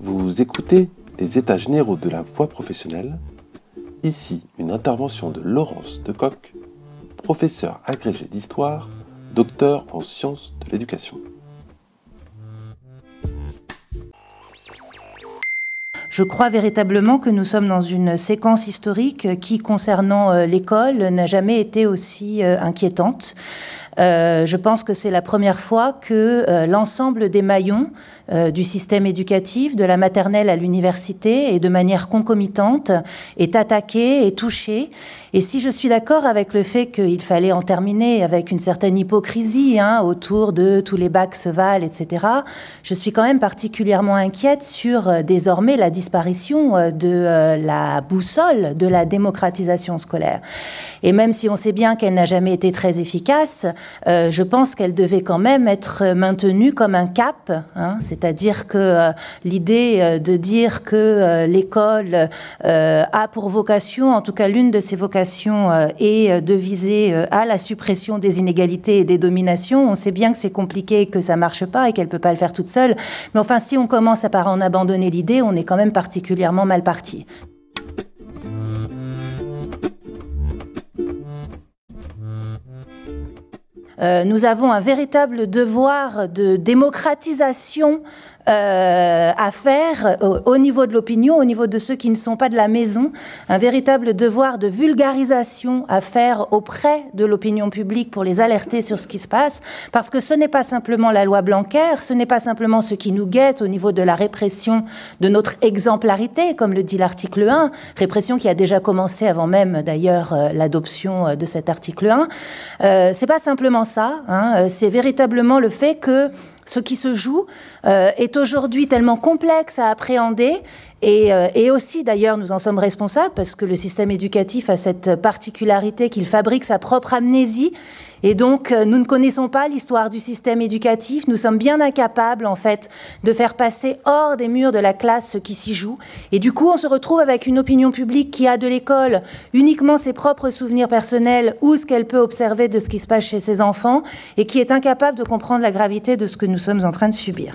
Vous écoutez les états généraux de la voie professionnelle. Ici, une intervention de Laurence Decoq, professeur agrégé d'histoire, docteur en sciences de l'éducation. Je crois véritablement que nous sommes dans une séquence historique qui, concernant euh, l'école, n'a jamais été aussi euh, inquiétante. Euh, je pense que c'est la première fois que euh, l'ensemble des maillons euh, du système éducatif, de la maternelle à l'université, et de manière concomitante, est attaqué et touché. Et si je suis d'accord avec le fait qu'il fallait en terminer avec une certaine hypocrisie hein, autour de tous les bacs se valent, etc., je suis quand même particulièrement inquiète sur désormais la disparition de la boussole de la démocratisation scolaire. Et même si on sait bien qu'elle n'a jamais été très efficace, euh, je pense qu'elle devait quand même être maintenue comme un cap, hein. c'est-à-dire que euh, l'idée euh, de dire que l'école a pour vocation, en tout cas l'une de ses vocations, est de viser à la suppression des inégalités et des dominations. On sait bien que c'est compliqué, que ça marche pas et qu'elle peut pas le faire toute seule. Mais enfin, si on commence à par en abandonner l'idée, on est quand même particulièrement mal parti. Nous avons un véritable devoir de démocratisation euh, à faire au, niveau de l'opinion, au niveau de ceux qui ne sont pas de la maison, un véritable devoir de vulgarisation à faire auprès de l'opinion publique pour les alerter sur ce qui se passe, parce que ce n'est pas simplement la loi Blanquer, ce n'est pas simplement ce qui nous guette au niveau de la répression de notre exemplarité, comme le dit l'article 1, répression qui a déjà commencé avant même d'ailleurs euh, l'adoption euh, de cet article 1. Euh, c'est pas simplement ça, hein, c'est véritablement le fait que ce qui se joue euh, est aujourd'hui tellement complexe à appréhender et, euh, et aussi d'ailleurs nous en sommes responsables parce que le système éducatif a cette particularité qu'il fabrique sa propre amnésie et donc, euh, nous ne connaissons pas l'histoire du système éducatif. Nous sommes bien incapables, en fait, de faire passer hors des murs de la classe ce qui s'y joue. Et du coup, on se retrouve avec une opinion publique qui a de l'école uniquement ses propres souvenirs personnels ou ce qu'elle peut observer de ce qui se passe chez ses enfants et qui est incapable de comprendre la gravité de ce que nous sommes en train de subir.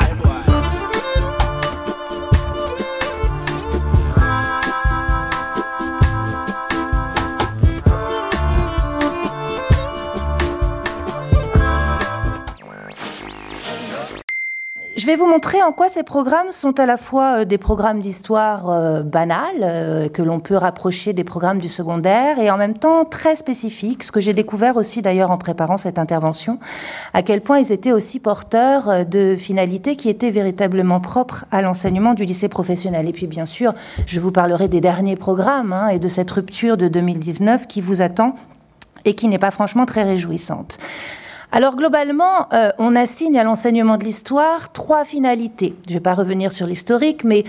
Je vais vous montrer en quoi ces programmes sont à la fois euh, des programmes d'histoire euh, euh, que l'on peut rapprocher des programmes du secondaire, et en même temps très spécifiques, ce que j'ai découvert aussi d'ailleurs en préparant cette intervention, à quel point ils étaient aussi porteurs de finalités qui étaient véritablement propres à l'enseignement du lycée professionnel. Et puis bien sûr, je vous parlerai des derniers programmes hein, et de cette rupture de 2019 qui vous attend et qui n'est pas franchement très réjouissante. Alors globalement, euh, on assigne à l'enseignement de l'histoire trois finalités. Je ne vais pas revenir sur l'historique, mais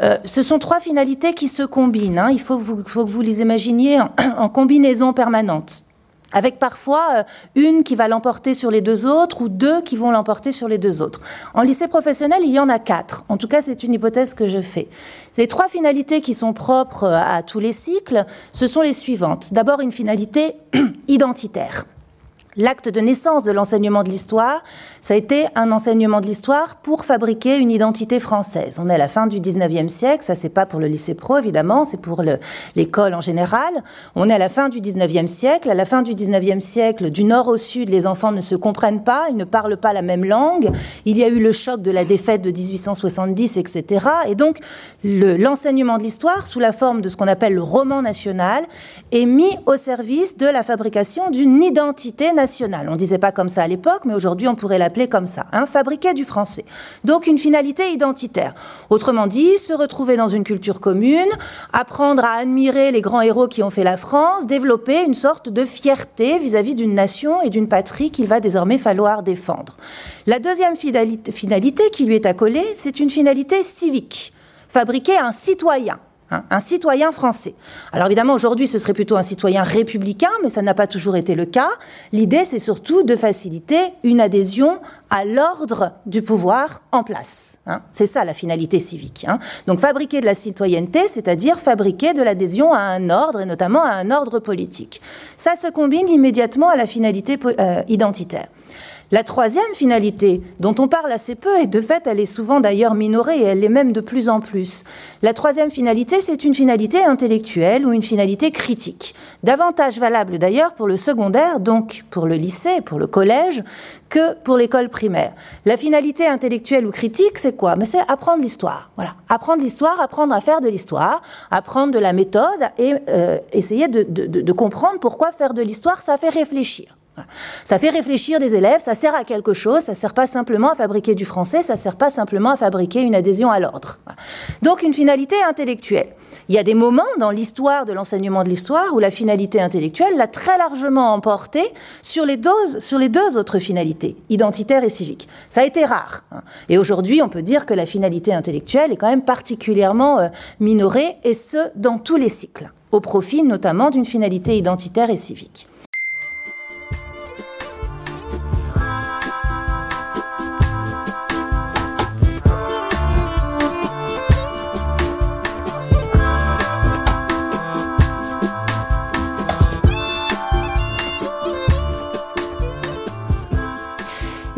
euh, ce sont trois finalités qui se combinent. Hein. Il faut, que vous les imaginiez en, combinaison permanente avec parfois euh, une qui va l'emporter sur les deux autres ou deux qui vont l'emporter sur les deux autres. En lycée professionnel, il y en a quatre. En tout cas, c'est une hypothèse que je fais. Ces trois finalités qui sont propres à tous les cycles, ce sont les suivantes. D'abord, une finalité identitaire. L'acte de naissance de l'enseignement de l'histoire, ça a été un enseignement de l'histoire pour fabriquer une identité française. On est à la fin du 19e siècle, ça c'est pas pour le lycée pro évidemment, c'est pour l'école en général. On est à la fin du 19e siècle. À la fin du 19e siècle, du nord au sud, les enfants ne se comprennent pas, ils ne parlent pas la même langue. Il y a eu le choc de la défaite de 1870, etc. Et donc l'enseignement de l'histoire, sous la forme de ce qu'on appelle le roman national, est mis au service de la fabrication d'une identité nationale on ne disait pas comme ça à l'époque, mais aujourd'hui on pourrait l'appeler comme ça. Hein, fabriquer du français. Donc une finalité identitaire. Autrement dit, se retrouver dans une culture commune, apprendre à admirer les grands héros qui ont fait la France, développer une sorte de fierté vis-à-vis d'une nation et d'une patrie qu'il va désormais falloir défendre. La deuxième finalité qui lui est accolée, c'est une finalité civique. Fabriquer un citoyen Hein, un citoyen français. Alors évidemment, aujourd'hui, ce serait plutôt un citoyen républicain, mais ça n'a pas toujours été le cas. L'idée, c'est surtout de faciliter une adhésion à l'ordre du pouvoir en place. Hein. C'est ça la finalité civique. Hein. Donc fabriquer de la citoyenneté, c'est-à-dire fabriquer de l'adhésion à un ordre, et notamment à un ordre politique. Ça se combine immédiatement à la finalité euh, identitaire. La troisième finalité, dont on parle assez peu, et de fait elle est souvent d'ailleurs minorée, et elle l'est même de plus en plus, la troisième finalité, c'est une finalité intellectuelle ou une finalité critique. Davantage valable d'ailleurs pour le secondaire, donc pour le lycée, pour le collège, que pour l'école primaire. La finalité intellectuelle ou critique, c'est quoi? Mais c'est apprendre l'histoire. Voilà, apprendre l'histoire, apprendre à faire de l'histoire, apprendre de la méthode et euh, essayer de comprendre pourquoi faire de l'histoire, ça fait réfléchir. Ça fait réfléchir des élèves, ça sert à quelque chose, ça sert pas simplement à fabriquer du français, ça sert pas simplement à fabriquer une adhésion à l'ordre. Donc une finalité intellectuelle. Il y a des moments dans l'histoire de l'enseignement de l'histoire où la finalité intellectuelle l'a très largement emporté sur les, sur les deux autres finalités, identitaire et civique. Ça a été rare. Hein. Et aujourd'hui, on peut dire que la finalité intellectuelle est quand même particulièrement euh, minorée, et ce, dans tous les cycles, au profit notamment d'une finalité identitaire et civique.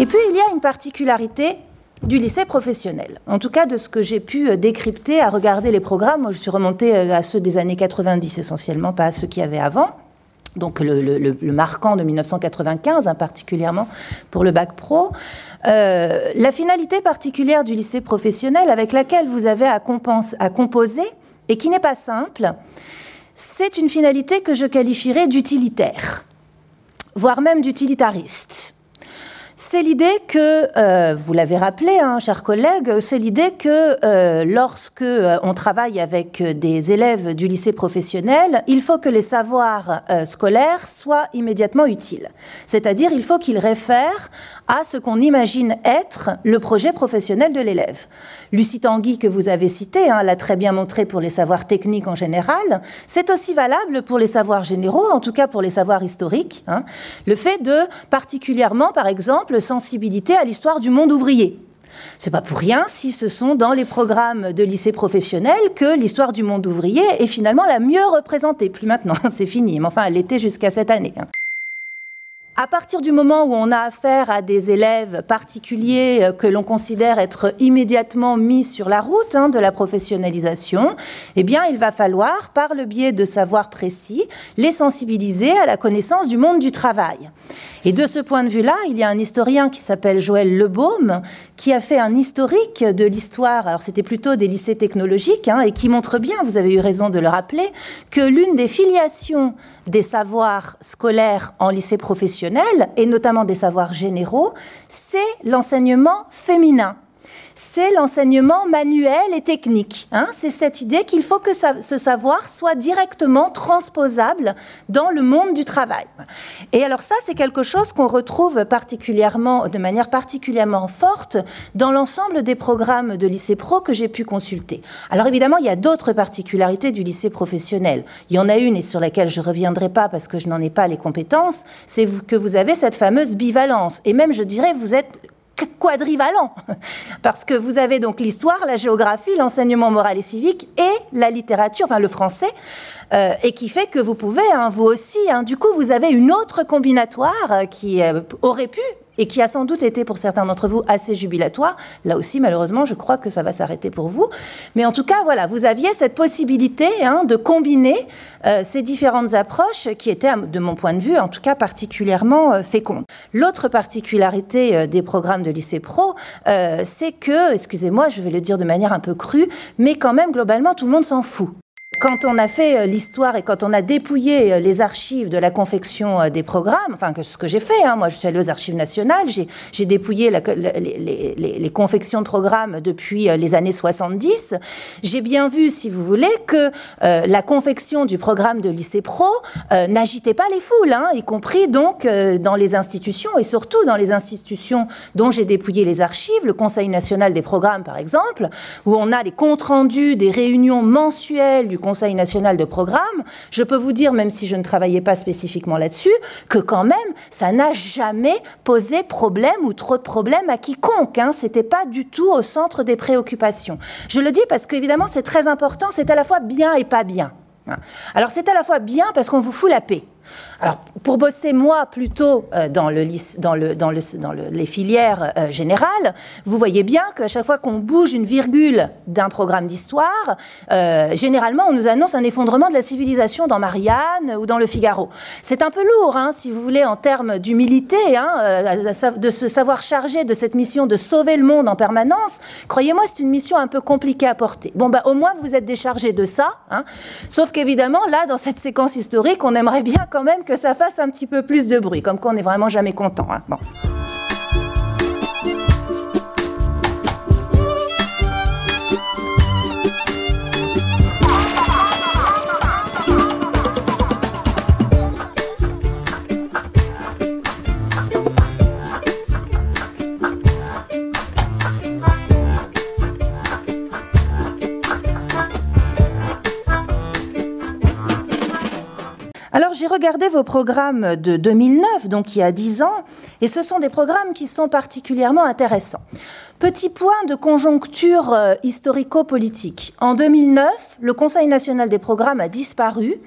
Et puis il y a une particularité du lycée professionnel. En tout cas, de ce que j'ai pu euh, décrypter à regarder les programmes, moi je suis remontée euh, à ceux des années 90 essentiellement, pas à ceux qui avaient avant. Donc le, marquant de 1995, hein, particulièrement pour le bac pro. Euh, la finalité particulière du lycée professionnel avec laquelle vous avez à composer, et qui n'est pas simple, c'est une finalité que je qualifierais d'utilitaire, voire même d'utilitariste c'est l'idée que, euh, vous l'avez rappelé, hein, chers collègues, c'est l'idée que euh, lorsque euh, on travaille avec des élèves du lycée professionnel, il faut que les savoirs scolaires soient immédiatement utiles. C'est-à-dire, il faut qu'ils réfèrent à ce qu'on imagine être le projet professionnel de l'élève. Lucie Tanguy, que vous avez cité, hein, l'a très bien montré pour les savoirs techniques en général. C'est aussi valable pour les savoirs généraux, en tout cas pour les savoirs historiques. Hein. Le fait de, particulièrement, par exemple, sensibilité à l'histoire du monde ouvrier. C'est pas pour rien si ce sont dans les programmes de lycée professionnel que l'histoire du monde ouvrier est finalement la mieux représentée. Plus maintenant, c'est fini, mais enfin, elle l'était jusqu'à cette année. Hein à partir du moment où on a affaire à des élèves particuliers euh, que l'on considère être immédiatement mis sur la route hein, de la professionnalisation, eh bien, il va falloir, par le biais de savoirs précis, les sensibiliser à la connaissance du monde du travail. Et de ce point de vue-là, il y a un historien qui s'appelle Joël Lebaume, qui a fait un historique de l'histoire, alors c'était plutôt des lycées technologiques, hein, et qui montre bien, vous avez eu raison de le rappeler, que l'une des filiations des savoirs scolaires en lycée professionnel, et notamment des savoirs généraux, c'est l'enseignement féminin c'est l'enseignement manuel et technique. Hein. c'est cette idée qu'il faut que ce savoir soit directement transposable dans le monde du travail. Et alors ça, c'est quelque chose qu'on retrouve particulièrement, de manière particulièrement forte dans l'ensemble des programmes de lycée pro que j'ai pu consulter. Alors évidemment, il y a d'autres particularités du lycée professionnel. Il y en a une et sur laquelle je reviendrai pas parce que je n'en ai pas les compétences, c'est que vous avez cette fameuse bivalence. Et même, je dirais, vous êtes quadrivalent, parce que vous avez donc l'histoire, la géographie, l'enseignement moral et civique et la littérature, enfin le français, euh, et qui fait que vous pouvez, hein, vous aussi, hein, du coup, vous avez une autre combinatoire euh, qui euh, aurait pu et qui a sans doute été pour certains d'entre vous assez jubilatoire. Là aussi, malheureusement, je crois que ça va s'arrêter pour vous. Mais en tout cas, voilà, vous aviez cette possibilité hein, de combiner ces différentes approches qui étaient, de mon point de vue, en tout cas particulièrement fécondes. L'autre particularité des programmes de lycée pro, c'est que, excusez-moi, je vais le dire de manière un peu crue, mais quand même, globalement, tout le monde s'en fout. Quand on a fait l'histoire et quand on a dépouillé les archives de la confection des programmes, enfin ce que j'ai fait, hein, moi je suis allée aux archives nationales, j'ai dépouillé les, les, confections de programmes depuis les années 70, j'ai bien vu, si vous voulez, que la confection du programme de lycée pro n'agitait pas les foules, hein, y compris donc dans les institutions et surtout dans les institutions dont j'ai dépouillé les archives, le Conseil national des programmes par exemple, où on a les comptes rendus des réunions mensuelles du Conseil national de programmes, je peux vous dire, même si je ne travaillais pas spécifiquement là-dessus, que quand même, ça n'a jamais posé problème ou trop de problèmes à quiconque. Hein. C'était pas du tout au centre des préoccupations. Je le dis parce qu'évidemment, c'est très important, c'est à la fois bien et pas bien. Hein. Alors c'est à la fois bien parce qu'on vous fout la paix. Alors, pour bosser, moi, plutôt euh, dans, le, dans, le, dans, le, dans les filières euh, générales, vous voyez bien qu'à chaque fois qu'on bouge une virgule d'un programme d'histoire, euh, généralement, on nous annonce un effondrement de la civilisation dans Marianne ou dans Le Figaro. C'est un peu lourd, hein, si vous voulez, en termes d'humilité, hein, de se savoir charger de cette mission de sauver le monde en permanence. Croyez-moi, c'est une mission un peu compliquée à porter. Bon, bah, au moins, vous êtes déchargé de ça. Hein. Sauf qu'évidemment, là, dans cette séquence historique, on aimerait bien quand même que ça fasse un petit peu plus de bruit, comme qu'on n'est vraiment jamais content. Hein. Regardé vos programmes de 2009, donc il y a 10 ans, et ce sont des programmes qui sont particulièrement intéressants. Petit point de conjoncture euh, historico-politique. En 2009, le Conseil national des programmes a disparu,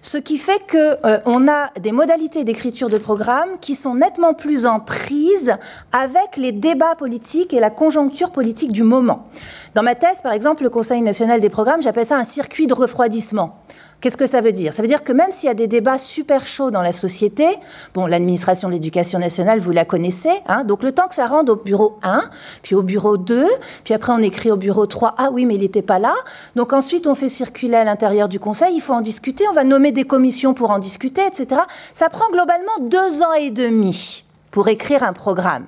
ce qui fait qu'on euh, a des modalités d'écriture de programmes qui sont nettement plus en prise avec les débats politiques et la conjoncture politique du moment. Dans ma thèse, par exemple, le Conseil national des programmes, j'appelle ça un circuit de refroidissement. Qu'est-ce que ça veut dire? Ça veut dire que même s'il y a des débats super chauds dans la société, bon, l'administration de l'éducation nationale, vous la connaissez, hein, donc le temps que ça rende au bureau 1, puis au bureau 2, puis après on écrit au bureau 3, ah oui, mais il n'était pas là. Donc ensuite on fait circuler à l'intérieur du conseil, il faut en discuter, on va nommer des commissions pour en discuter, etc. Ça prend globalement deux ans et demi pour écrire un programme.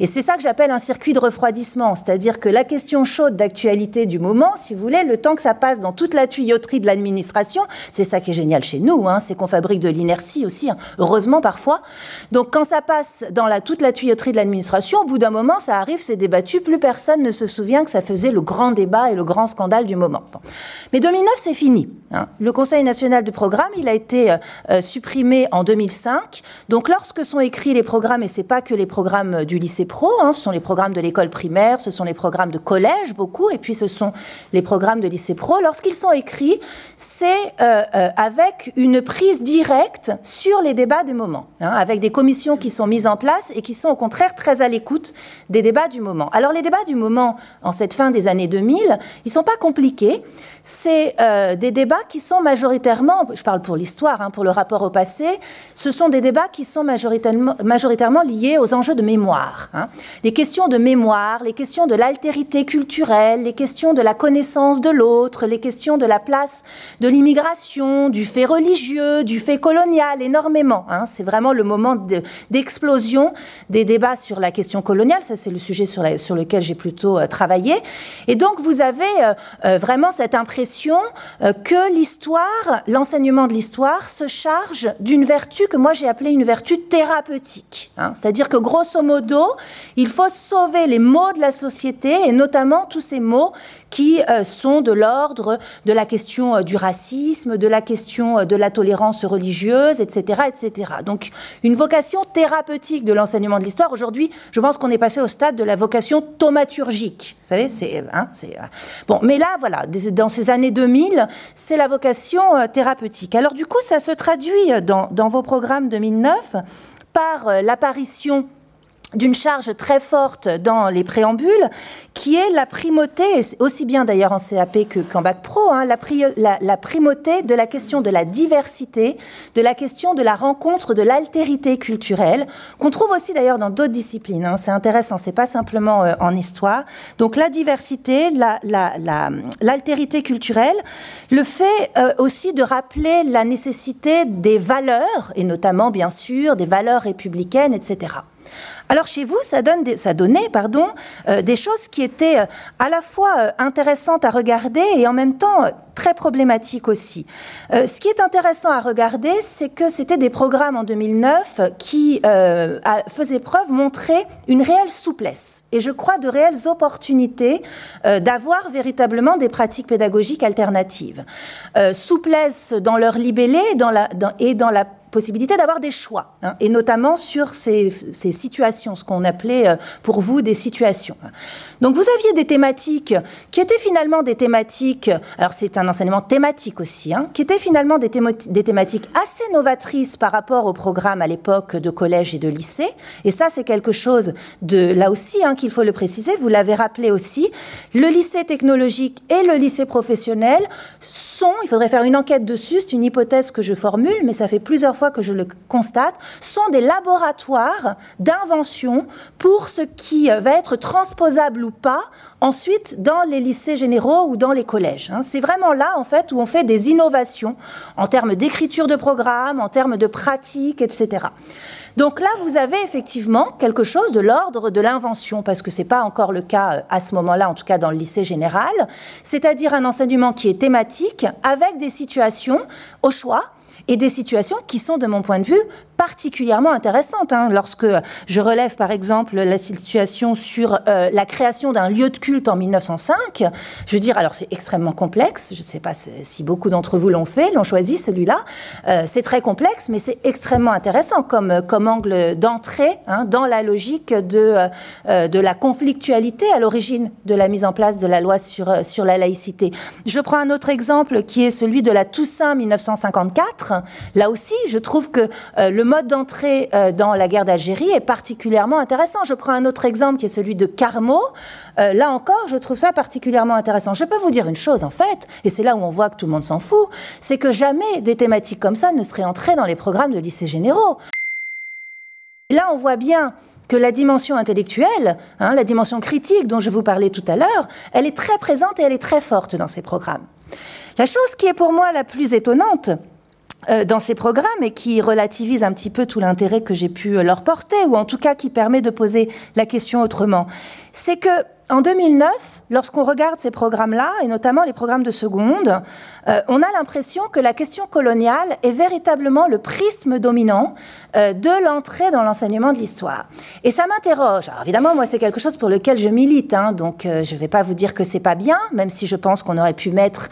Et c'est ça que j'appelle un circuit de refroidissement, c'est-à-dire que la question chaude d'actualité du moment, si vous voulez, le temps que ça passe dans toute la tuyauterie de l'administration, c'est ça qui est génial chez nous, hein, c'est qu'on fabrique de l'inertie aussi, hein, heureusement parfois. Donc quand ça passe dans la, toute la tuyauterie de l'administration, au bout d'un moment, ça arrive, c'est débattu, plus personne ne se souvient que ça faisait le grand débat et le grand scandale du moment. Mais 2009, c'est fini. Hein. Le Conseil national du programme, il a été euh, euh, supprimé en 2005. Donc lorsque sont écrits les programmes, et c'est pas que les programmes du lycée pro, hein. ce sont les programmes de l'école primaire, ce sont les programmes de collège beaucoup, et puis ce sont les programmes de lycée pro. Lorsqu'ils sont écrits, c'est euh, euh, avec une prise directe sur les débats du moment, hein, avec des commissions qui sont mises en place et qui sont au contraire très à l'écoute des débats du moment. Alors les débats du moment, en cette fin des années 2000, ils sont pas compliqués. C'est euh, des débats qui sont majoritairement, je parle pour l'histoire, hein, pour le rapport au passé, ce sont des débats qui sont majoritairement, majoritairement liés aux enjeux de mémoire. Hein. Les questions de mémoire, les questions de l'altérité culturelle, les questions de la connaissance de l'autre, les questions de la place de l'immigration, du fait religieux, du fait colonial, énormément. Hein. C'est vraiment le moment d'explosion des débats sur la question coloniale. Ça, c'est le sujet sur, lequel j'ai plutôt euh, travaillé. Et donc, vous avez euh, euh, vraiment cette impression que l'histoire, l'enseignement de l'histoire, se charge d'une vertu que moi j'ai appelée une vertu thérapeutique. Hein. C'est-à-dire que grosso modo, il faut sauver les mots de la société et notamment tous ces mots qui euh, sont de l'ordre de la question euh, du racisme, de la question euh, de la tolérance religieuse, etc., etc. Donc, une vocation thérapeutique de l'enseignement de l'histoire. Aujourd'hui, je pense qu'on est passé au stade de la vocation thaumaturgique. Vous savez, c'est, hein, bon. Mais là, voilà, dans ces années 2000, c'est la vocation thérapeutique. Alors, du coup, ça se traduit dans, dans vos programmes 2009 par l'apparition d'une charge très forte dans les préambules, qui est la primauté, aussi bien d'ailleurs en CAP qu'en Bac Pro, hein, la, primauté de la question de la diversité, de la question de la rencontre, de l'altérité culturelle, qu'on trouve aussi d'ailleurs dans d'autres disciplines. Hein. c'est intéressant, c'est pas simplement euh, en histoire. Donc la diversité, l'altérité culturelle, le fait euh, aussi de rappeler la nécessité des valeurs, et notamment bien sûr des valeurs républicaines, etc. Alors chez vous, ça, donne donnait euh, des choses qui étaient euh, à la fois euh, intéressantes à regarder et en même temps très problématiques aussi. ce qui est intéressant à regarder, c'est que c'était des programmes en 2009 qui faisaient preuve, montraient une réelle souplesse et je crois de réelles opportunités d'avoir véritablement des pratiques pédagogiques alternatives. souplesse dans leur libellé et dans la possibilité d'avoir des choix, hein, et notamment sur ces, situations, ce qu'on appelait euh, pour vous des situations. Donc vous aviez des thématiques qui étaient finalement des thématiques, alors c'est un enseignement thématique aussi, hein, qui étaient finalement des, des, thématiques assez novatrices par rapport au programme à l'époque de collège et de lycée, et ça c'est quelque chose de, là aussi, hein, qu'il faut le préciser, vous l'avez rappelé aussi, le lycée technologique et le lycée professionnel sont, il faudrait faire une enquête dessus, c'est une hypothèse que je formule, mais ça fait plusieurs fois que je le constate, sont des laboratoires d'invention pour ce qui va être transposable ou pas ensuite dans les lycées généraux ou dans les collèges. Hein. C'est vraiment là, en fait, où on fait des innovations en termes d'écriture de programmes, en termes de pratique, etc. Donc là, vous avez effectivement quelque chose de l'ordre de l'invention, parce que ce n'est pas encore le cas euh, à ce moment-là, en tout cas dans le lycée général, c'est-à-dire un enseignement qui est thématique, avec des situations au choix, et des situations qui sont, de mon point de vue, particulièrement intéressante. Hein. Lorsque je relève par exemple la situation sur euh, la création d'un lieu de culte en 1905, je veux dire, alors c'est extrêmement complexe, je ne sais pas si beaucoup d'entre vous l'ont fait, l'ont choisi celui-là, euh, c'est très complexe, mais c'est extrêmement intéressant comme, comme angle d'entrée hein, dans la logique de, euh, de la conflictualité à l'origine de la mise en place de la loi sur, sur la laïcité. Je prends un autre exemple qui est celui de la Toussaint 1954. Là aussi, je trouve que le mode d'entrée euh, dans la guerre d'Algérie est particulièrement intéressant. Je prends un autre exemple qui est celui de Carmo. Euh, là encore, je trouve ça particulièrement intéressant. Je peux vous dire une chose, en fait, et c'est là où on voit que tout le monde s'en fout, c'est que jamais des thématiques comme ça ne seraient entrées dans les programmes de lycées généraux. Là, on voit bien que la dimension intellectuelle, hein, la dimension critique dont je vous parlais tout à l'heure, elle est très présente et elle est très forte dans ces programmes. La chose qui est pour moi la plus étonnante, dans ces programmes et qui relativise un petit peu tout l'intérêt que j'ai pu euh, leur porter, ou en tout cas qui permet de poser la question autrement. C'est que en 2009, lorsqu'on regarde ces programmes-là, et notamment les programmes de seconde, euh, on a l'impression que la question coloniale est véritablement le prisme dominant de l'entrée dans l'enseignement de l'histoire. Et ça m'interroge. Alors évidemment, moi, c'est quelque chose pour lequel je milite, hein, donc je ne vais pas vous dire que c'est pas bien, même si je pense qu'on aurait pu mettre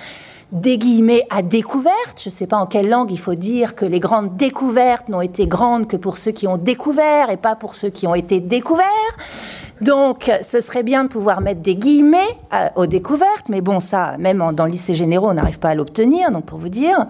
des guillemets à découverte. Je ne sais pas en quelle langue il faut dire que les grandes découvertes n'ont été grandes que pour ceux qui ont découvert et pas pour ceux qui ont été découverts. Donc, ce serait bien de pouvoir mettre des guillemets euh, aux découvertes, mais bon, ça, même dans le lycée généraux, on n'arrive pas à l'obtenir, donc pour vous dire.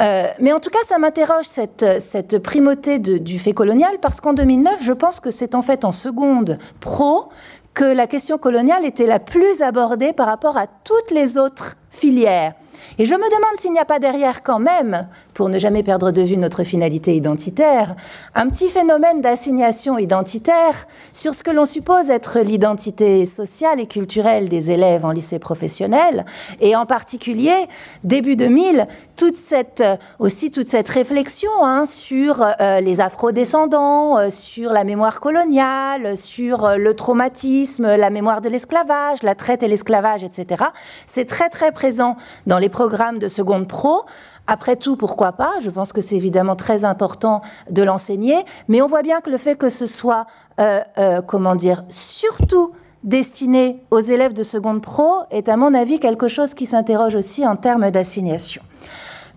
Euh, mais en tout cas, ça m'interroge cette, cette primauté du fait colonial, parce qu'en 2009, je pense que c'est en fait en seconde pro que la question coloniale était la plus abordée par rapport à toutes les autres filières. Et je me demande s'il n'y a pas derrière quand même, pour ne jamais perdre de vue notre finalité identitaire, un petit phénomène d'assignation identitaire sur ce que l'on suppose être l'identité sociale et culturelle des élèves en lycée professionnel, et en particulier, début 2000, toute cette, aussi toute cette réflexion hein, sur euh, les afrodescendants, euh, sur la mémoire coloniale, sur euh, le traumatisme, la mémoire de l'esclavage, la traite et l'esclavage, etc. C'est très très présent dans les programmes de seconde pro. Après tout, pourquoi pas? Je pense que c'est évidemment très important de l'enseigner, mais on voit bien que le fait que ce soit, euh, euh, comment dire, surtout destiné aux élèves de seconde pro est à mon avis quelque chose qui s'interroge aussi en termes d'assignation.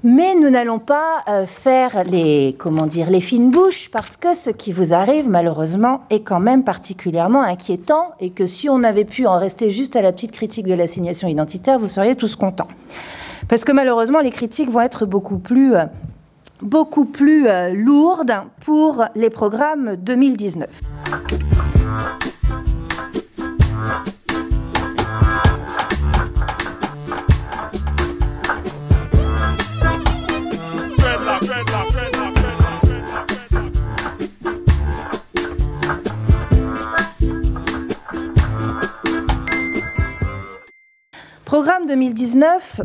Mais nous n'allons pas euh, faire les, comment dire, les fines bouches parce que ce qui vous arrive, malheureusement, est quand même particulièrement inquiétant et que si on avait pu en rester juste à la petite critique de l'assignation identitaire, vous seriez tous contents. Parce que malheureusement, les critiques vont être beaucoup plus, euh, beaucoup plus euh, lourdes pour les programmes 2019. Programme 2019,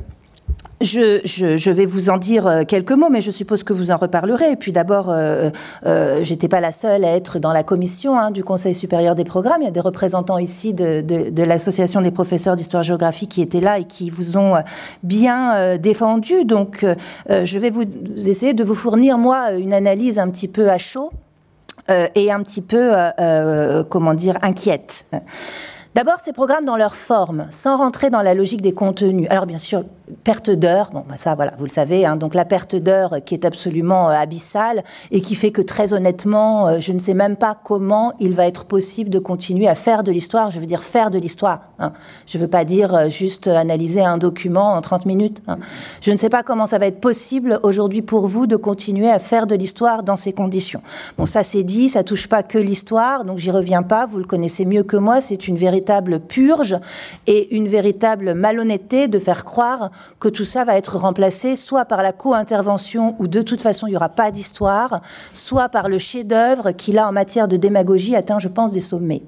je, je, vais vous en dire euh, quelques mots, mais je suppose que vous en reparlerez. Et puis d'abord, euh, euh, j'étais pas la seule à être dans la commission hein, du Conseil supérieur des programmes. Il y a des représentants ici de, de, de l'association des professeurs d'histoire-géographie qui étaient là et qui vous ont bien euh, défendu. Donc, je vais vous essayer de vous fournir moi une analyse un petit peu à chaud et un petit peu, comment dire, inquiète. D'abord, ces programmes dans leur forme, sans rentrer dans la logique des contenus. Alors bien sûr, perte d'heure, bon, bah, ça, voilà, vous le savez, hein, donc la perte d'heure qui est absolument euh, abyssale et qui fait que très honnêtement, euh, je ne sais même pas comment il va être possible de continuer à faire de l'histoire. Je veux dire faire de l'histoire. Hein. Je ne veux pas dire euh, juste analyser un document en 30 minutes. Hein. Je ne sais pas comment ça va être possible aujourd'hui pour vous de continuer à faire de l'histoire dans ces conditions. Bon, ça c'est dit, ça touche pas que l'histoire, donc j'y reviens pas. Vous le connaissez mieux que moi, c'est une véritable purge et une véritable malhonnêteté de faire croire que tout ça va être remplacé soit par la co-intervention où de toute façon il n'y aura pas d'histoire, soit par le chef-d'œuvre qui là en matière de démagogie atteint je pense des sommets.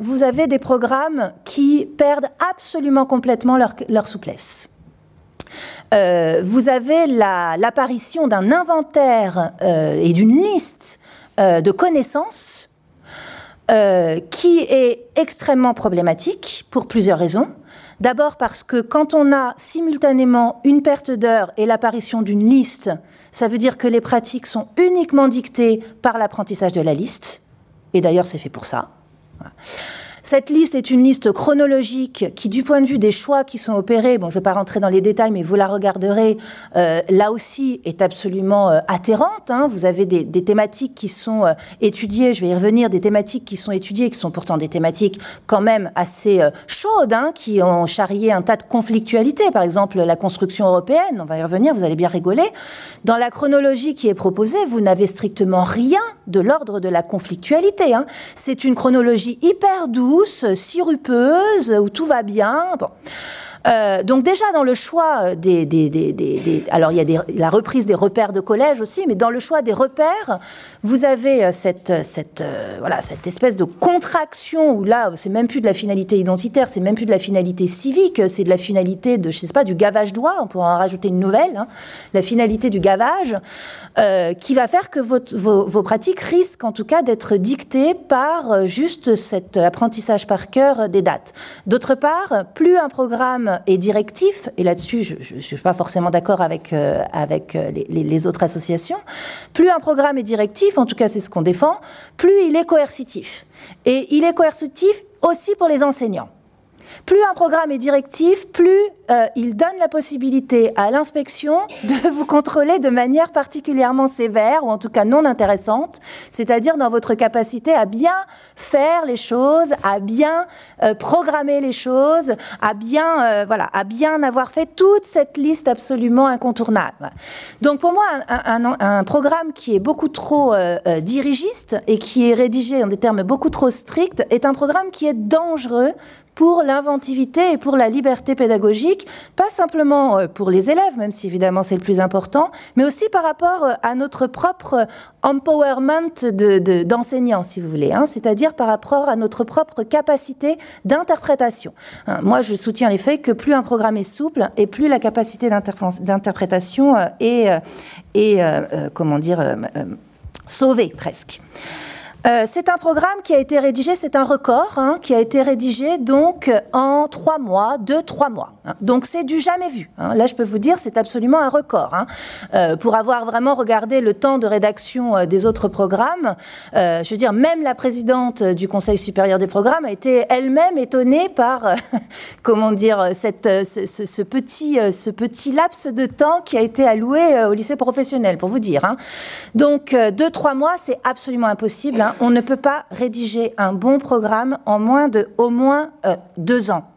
Vous avez des programmes qui perdent absolument complètement leur, souplesse. Euh, vous avez l'apparition d'un inventaire euh, et d'une liste euh, de connaissances euh, qui est extrêmement problématique pour plusieurs raisons. D'abord parce que quand on a simultanément une perte d'heures et l'apparition d'une liste, ça veut dire que les pratiques sont uniquement dictées par l'apprentissage de la liste. Et d'ailleurs, c'est fait pour ça. Cette liste est une liste chronologique qui, du point de vue des choix qui sont opérés, bon, je ne vais pas rentrer dans les détails, mais vous la regarderez, euh, là aussi est absolument euh, atterrante. Hein. Vous avez des, des, thématiques qui sont euh, étudiées, je vais y revenir, des thématiques qui sont étudiées, qui sont pourtant des thématiques quand même assez euh, chaudes, hein, qui ont charrié un tas de conflictualités. Par exemple, la construction européenne, on va y revenir, vous allez bien rigoler. Dans la chronologie qui est proposée, vous n'avez strictement rien de l'ordre de la conflictualité. Hein. C'est une chronologie hyper douce sirupeuse, où tout va bien. Bon. Euh, donc déjà dans le choix des, des, des, des alors il y a la reprise des repères de collège aussi, mais dans le choix des repères, vous avez euh, cette, cette euh, voilà cette espèce de contraction où là c'est même plus de la finalité identitaire, c'est même plus de la finalité civique, c'est de la finalité de je sais pas du gavage d'oie, on pourrait en rajouter une nouvelle, hein, la finalité du gavage, euh, qui va faire que votre, vos, vos, pratiques risquent en tout cas d'être dictées par juste cet apprentissage par cœur des dates. D'autre part, plus un programme et directif, et là-dessus je ne suis pas forcément d'accord avec, euh, avec euh, les, les, autres associations, plus un programme est directif, en tout cas c'est ce qu'on défend, plus il est coercitif. Et il est coercitif aussi pour les enseignants. Plus un programme est directif, plus euh, il donne la possibilité à l'inspection de vous contrôler de manière particulièrement sévère, ou en tout cas non intéressante, c'est-à-dire dans votre capacité à bien faire les choses, à bien euh, programmer les choses, à bien, euh, à bien avoir fait toute cette liste absolument incontournable. Donc pour moi, un, un programme qui est beaucoup trop dirigiste et qui est rédigé en des termes beaucoup trop stricts est un programme qui est dangereux pour l'inventivité et pour la liberté pédagogique, pas simplement euh, pour les élèves, même si évidemment c'est le plus important, mais aussi par rapport euh, à notre propre empowerment d'enseignants, de, si vous voulez, hein, c'est-à-dire par rapport à notre propre capacité d'interprétation. Hein, moi, je soutiens les faits que plus un programme est souple et plus la capacité d'interprétation euh, est, est comment dire, sauvée presque. Euh, c'est un programme qui a été rédigé, c'est un record, hein, qui a été rédigé donc en trois mois, deux, trois mois. Hein. Donc c'est du jamais vu. Hein. Là, je peux vous dire, c'est absolument un record. Hein. Euh, pour avoir vraiment regardé le temps de rédaction euh, des autres programmes, euh, je veux dire, même la présidente du Conseil supérieur des programmes a été elle-même étonnée par, euh, comment dire, cette, ce, ce, ce, petit, ce petit laps de temps qui a été alloué au lycée professionnel, pour vous dire. Hein. Donc deux, trois mois, c'est absolument impossible. On ne peut pas rédiger un bon programme en moins de au moins euh, deux ans.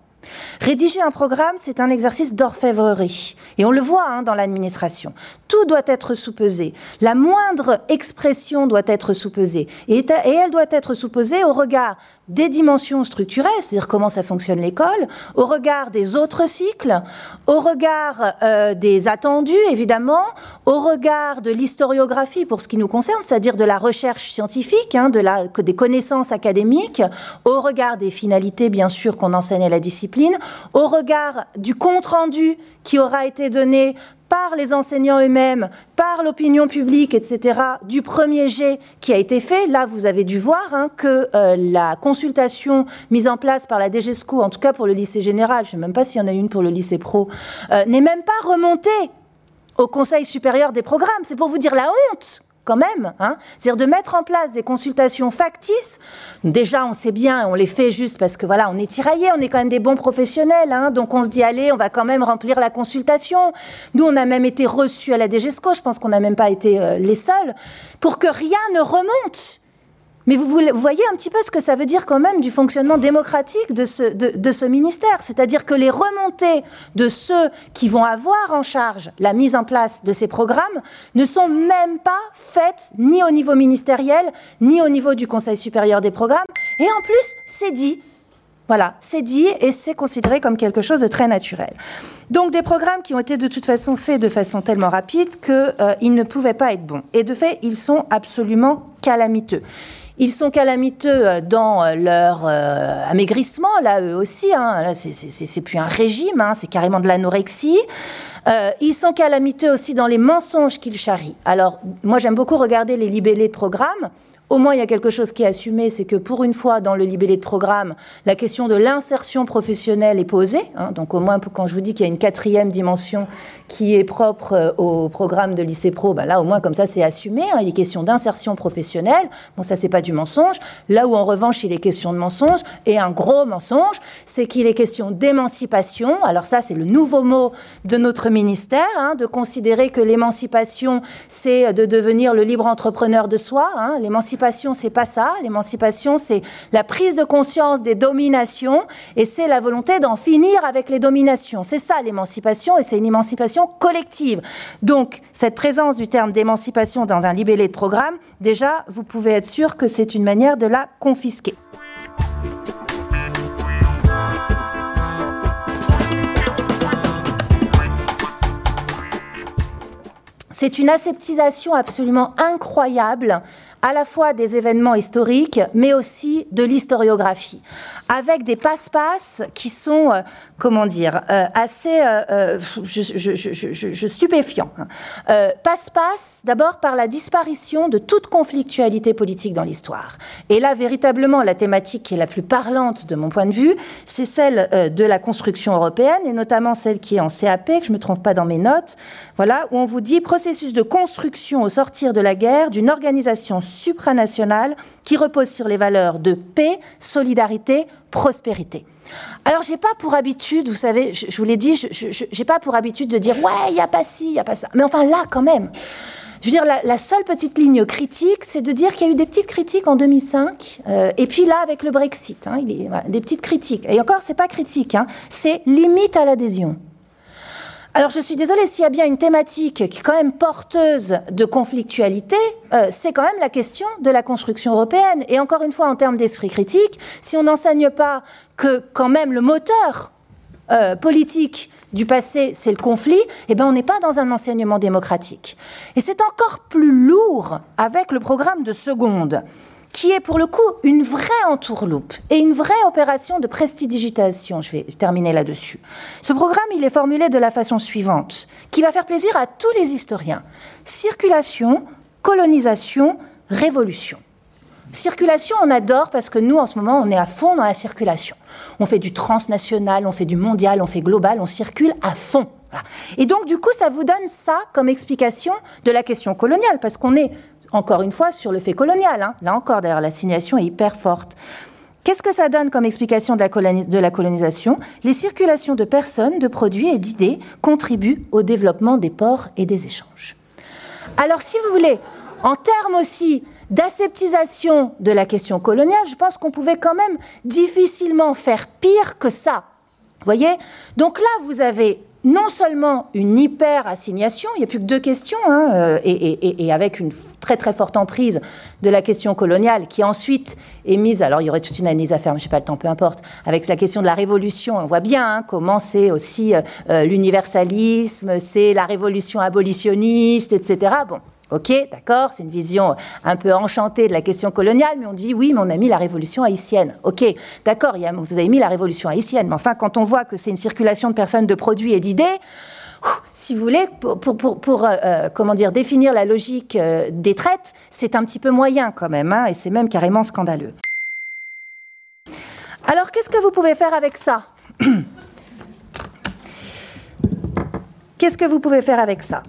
Rédiger un programme, c'est un exercice d'orfèvrerie. Et on le voit hein, dans l'administration. Tout doit être sous-pesé. La moindre expression doit être sous-pesée. Et, elle doit être sous-pesée au regard des dimensions structurelles, c'est-à-dire comment ça fonctionne l'école, au regard des autres cycles, au regard euh, des attendus, évidemment, au regard de l'historiographie pour ce qui nous concerne, c'est-à-dire de la recherche scientifique, hein, de la, des connaissances académiques, au regard des finalités, bien sûr, qu'on enseigne à la discipline, au regard du compte-rendu qui aura été donné par les enseignants eux-mêmes, par l'opinion publique, etc., du premier jet qui a été fait. Là, vous avez dû voir hein, que euh, la consultation mise en place par la DGESCO, en tout cas pour le lycée général, je ne sais même pas s'il y en a une pour le lycée pro, euh, n'est même pas remontée au Conseil supérieur des programmes. C'est pour vous dire la honte quand même. Hein C'est-à-dire de mettre en place des consultations factices. Déjà, on sait bien, on les fait juste parce que voilà, on est tiraillé, on est quand même des bons professionnels. Hein donc on se dit, allez, on va quand même remplir la consultation. Nous, on a même été reçus à la DGESCO, je pense qu'on n'a même pas été euh, les seuls, pour que rien ne remonte. Mais vous, voyez un petit peu ce que ça veut dire quand même du fonctionnement démocratique de ce, de, ce ministère. C'est-à-dire que les remontées de ceux qui vont avoir en charge la mise en place de ces programmes ne sont même pas faites ni au niveau ministériel, ni au niveau du Conseil supérieur des programmes. Et en plus, c'est dit. Voilà, c'est dit et c'est considéré comme quelque chose de très naturel. Donc des programmes qui ont été de toute façon faits de façon tellement rapide qu'ils euh, ne pouvaient pas être bons. Et de fait, ils sont absolument calamiteux. Ils sont calamiteux euh, dans euh, leur euh, amaigrissement, là, eux aussi. Hein. Là, c'est plus un régime, hein, c'est carrément de l'anorexie. ils sont calamiteux aussi dans les mensonges qu'ils charrient. Alors, moi, j'aime beaucoup regarder les libellés de programmes au moins il y a quelque chose qui est assumé, c'est que pour une fois dans le libellé de programme, la question de l'insertion professionnelle est posée. Hein. donc au moins quand je vous dis qu'il y a une quatrième dimension qui est propre euh, au programme de lycée pro, ben là au moins comme ça c'est assumé. Hein. il est question d'insertion professionnelle. Bon ça c'est pas du mensonge. Là où en revanche il est question de mensonge et un gros mensonge, c'est qu'il est question d'émancipation. Alors ça c'est le nouveau mot de notre ministère, hein, de considérer que l'émancipation c'est de devenir le libre entrepreneur de soi. l'émancipation l'émancipation, c'est pas ça. L'émancipation, c'est la prise de conscience des dominations et c'est la volonté d'en finir avec les dominations. C'est ça l'émancipation et c'est une émancipation collective. Donc, cette présence du terme d'émancipation dans un libellé de programme, déjà, vous pouvez être sûr que c'est une manière de la confisquer. C'est une aseptisation absolument incroyable à la fois des événements historiques, mais aussi de l'historiographie, avec des passe-passe qui sont, euh, comment dire, euh, assez euh, stupéfiants. Passe-passe d'abord par la disparition de toute conflictualité politique dans l'histoire. Et là, véritablement, la thématique qui est la plus parlante de mon point de vue, c'est celle de la construction européenne, et notamment celle qui est en CAP, que je ne me trompe pas dans mes notes, voilà, où on vous dit processus de construction au sortir de la guerre d'une organisation supranationale qui repose sur les valeurs de paix, solidarité, prospérité. Alors, j'ai pas pour habitude, vous savez, je, vous l'ai dit, je n'ai pas pour habitude de dire ouais, il n'y a pas ci, il n'y a pas ça. Mais enfin, là, quand même. Je veux dire, la, seule petite ligne critique, c'est de dire qu'il y a eu des petites critiques en 2005, euh, et puis là, avec le Brexit, hein, des petites critiques. Et encore, c'est pas critique, hein, c'est limite à l'adhésion. Alors je suis désolée, s'il y a bien une thématique qui est quand même porteuse de conflictualité, euh, c'est quand même la question de la construction européenne. Et encore une fois, en termes d'esprit critique, si on n'enseigne pas que quand même le moteur euh, politique du passé, c'est le conflit, eh ben on n'est pas dans un enseignement démocratique. Et c'est encore plus lourd avec le programme de seconde qui est pour le coup une vraie entourloupe et une vraie opération de prestidigitation. Je vais terminer là-dessus. Ce programme, il est formulé de la façon suivante, qui va faire plaisir à tous les historiens. Circulation, colonisation, révolution. Circulation, on adore parce que nous, en ce moment, on est à fond dans la circulation. On fait du transnational, on fait du mondial, on fait global, on circule à fond. Et donc, du coup, ça vous donne ça comme explication de la question coloniale, parce qu'on est encore une fois, sur le fait colonial. Hein. Là encore, d'ailleurs, l'assignation est hyper forte. Qu'est-ce que ça donne comme explication de la, colonisation? Les circulations de personnes, de produits et d'idées contribuent au développement des ports et des échanges. Alors, si vous voulez, en termes aussi d'aseptisation de la question coloniale, je pense qu'on pouvait quand même difficilement faire pire que ça. voyez? Donc là, vous avez non seulement une hyper-assignation, il n'y a plus que deux questions, hein, euh, et, avec une très très forte emprise de la question coloniale, qui ensuite est mise, alors il y aurait toute une analyse à faire, mais je sais pas le temps, peu importe, avec la question de la révolution, on voit bien hein, comment c'est aussi euh, euh, l'universalisme, c'est la révolution abolitionniste, etc. Bon, Ok, d'accord, c'est une vision un peu enchantée de la question coloniale, mais on dit oui, mais on a mis la révolution haïtienne. Ok, d'accord, vous avez mis la révolution haïtienne, mais enfin, quand on voit que c'est une circulation de personnes, de produits et d'idées, si vous voulez, pour, euh, euh, comment dire, définir la logique euh, des traites, c'est un petit peu moyen quand même, hein, et c'est même carrément scandaleux. Alors, qu'est-ce que vous pouvez faire avec ça? Qu'est-ce que vous pouvez faire avec ça?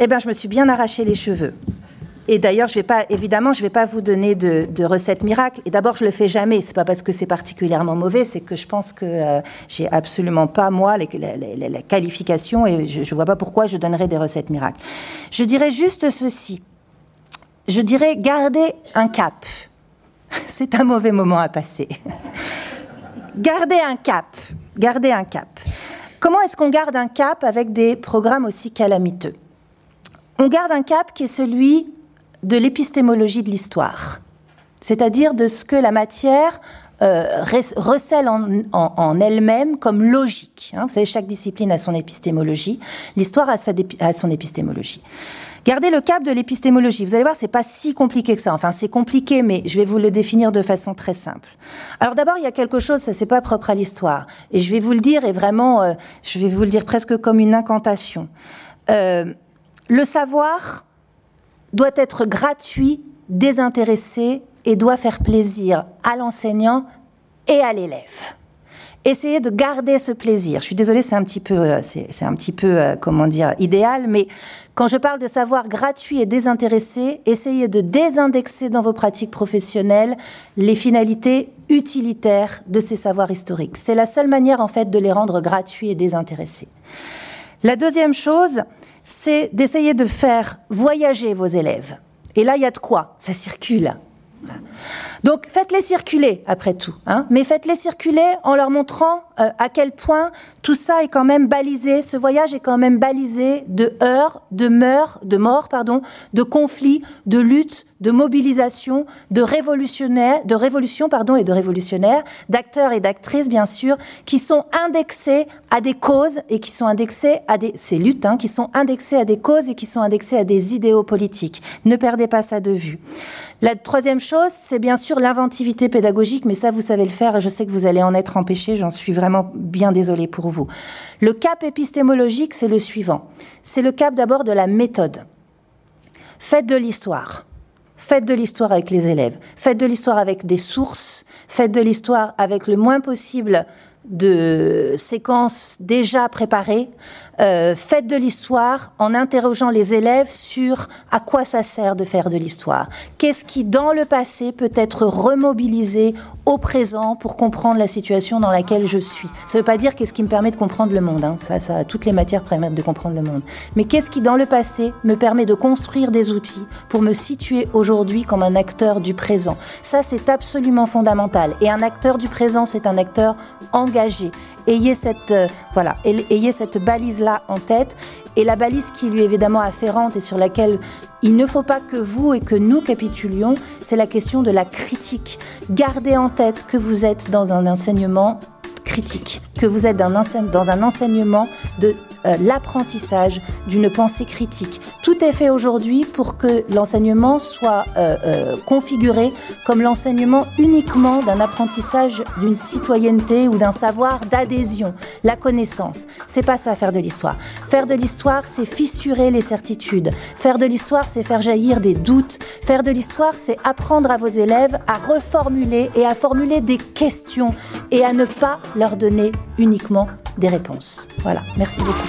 Eh bien, je me suis bien arraché les cheveux. Et d'ailleurs, je vais pas, évidemment, je ne vais pas vous donner de, de recette miracle. Et d'abord, je le fais jamais. C'est pas parce que c'est particulièrement mauvais, c'est que je pense que euh, j'ai absolument pas moi les, qualifications et je, ne vois pas pourquoi je donnerais des recettes miracles. Je dirais juste ceci. Je dirais garder un cap. C'est un mauvais moment à passer. garder un cap. Garder un cap. Comment est-ce qu'on garde un cap avec des programmes aussi calamiteux? On garde un cap qui est celui de l'épistémologie de l'histoire, c'est-à-dire de ce que la matière euh, recèle en, elle-même comme logique. Hein. Vous savez, chaque discipline a son épistémologie, l'histoire a, a, son épistémologie. Gardez le cap de l'épistémologie. Vous allez voir, c'est pas si compliqué que ça. Enfin, c'est compliqué, mais je vais vous le définir de façon très simple. Alors d'abord, il y a quelque chose, ça c'est pas propre à l'histoire, et je vais vous le dire, et vraiment, euh, je vais vous le dire presque comme une incantation. Euh, le savoir doit être gratuit, désintéressé et doit faire plaisir à l'enseignant et à l'élève. Essayez de garder ce plaisir. Je suis désolée, c'est un petit peu, euh, c'est un petit peu, euh, comment dire, idéal, mais quand je parle de savoir gratuit et désintéressé, essayez de désindexer dans vos pratiques professionnelles les finalités utilitaires de ces savoirs historiques. C'est la seule manière, en fait, de les rendre gratuits et désintéressés. La deuxième chose, c'est d'essayer de faire voyager vos élèves. Et là, il y a de quoi Ça circule. Donc faites-les circuler, après tout, hein. mais faites-les circuler en leur montrant euh, à quel point tout ça est quand même balisé, ce voyage est quand même balisé de heurts, de meurs, de morts, pardon, de conflits, de luttes, de mobilisation, de révolutionnaires, de révolution pardon et de révolutionnaires, d'acteurs et d'actrices bien sûr, qui sont indexés à des causes et qui sont indexés à des ces luttes hein, qui sont indexées à des causes et qui sont indexées à des idéaux politiques. Ne perdez pas ça de vue. La troisième chose, c'est bien sûr l'inventivité pédagogique, mais ça vous savez le faire et je sais que vous allez en être empêché. J'en suis vraiment bien désolée pour vous. Le cap épistémologique, c'est le suivant. C'est le cap d'abord de la méthode. Faites de l'histoire. Faites de l'histoire avec les élèves. Faites de l'histoire avec des sources. Faites de l'histoire avec le moins possible de séquences déjà préparées, euh, faites de l'histoire en interrogeant les élèves sur à quoi ça sert de faire de l'histoire. Qu'est-ce qui, dans le passé, peut être remobilisé au présent pour comprendre la situation dans laquelle je suis? Ça ne veut pas dire qu'est-ce qui me permet de comprendre le monde. Hein. Ça, ça, toutes les matières permettent de comprendre le monde. Mais qu'est-ce qui, dans le passé, me permet de construire des outils pour me situer aujourd'hui comme un acteur du présent? Ça, c'est absolument fondamental. Et un acteur du présent, c'est un acteur engagé. Ayez cette, euh, voilà, ayez cette balise-là en tête. Et la balise qui lui est évidemment afférente et sur laquelle il ne faut pas que vous et que nous capitulions, c'est la question de la critique. Gardez en tête que vous êtes dans un enseignement critique, que vous êtes dans un enseignement de euh, l'apprentissage d'une pensée critique. Tout est fait aujourd'hui pour que l'enseignement soit euh, euh, configuré comme l'enseignement uniquement d'un apprentissage d'une citoyenneté ou d'un savoir d'adhésion, la connaissance. C'est pas ça faire de l'histoire. Faire de l'histoire, c'est fissurer les certitudes. Faire de l'histoire, c'est faire jaillir des doutes. Faire de l'histoire, c'est apprendre à vos élèves à reformuler et à formuler des questions et à ne pas leur donner uniquement des réponses. Voilà, merci beaucoup.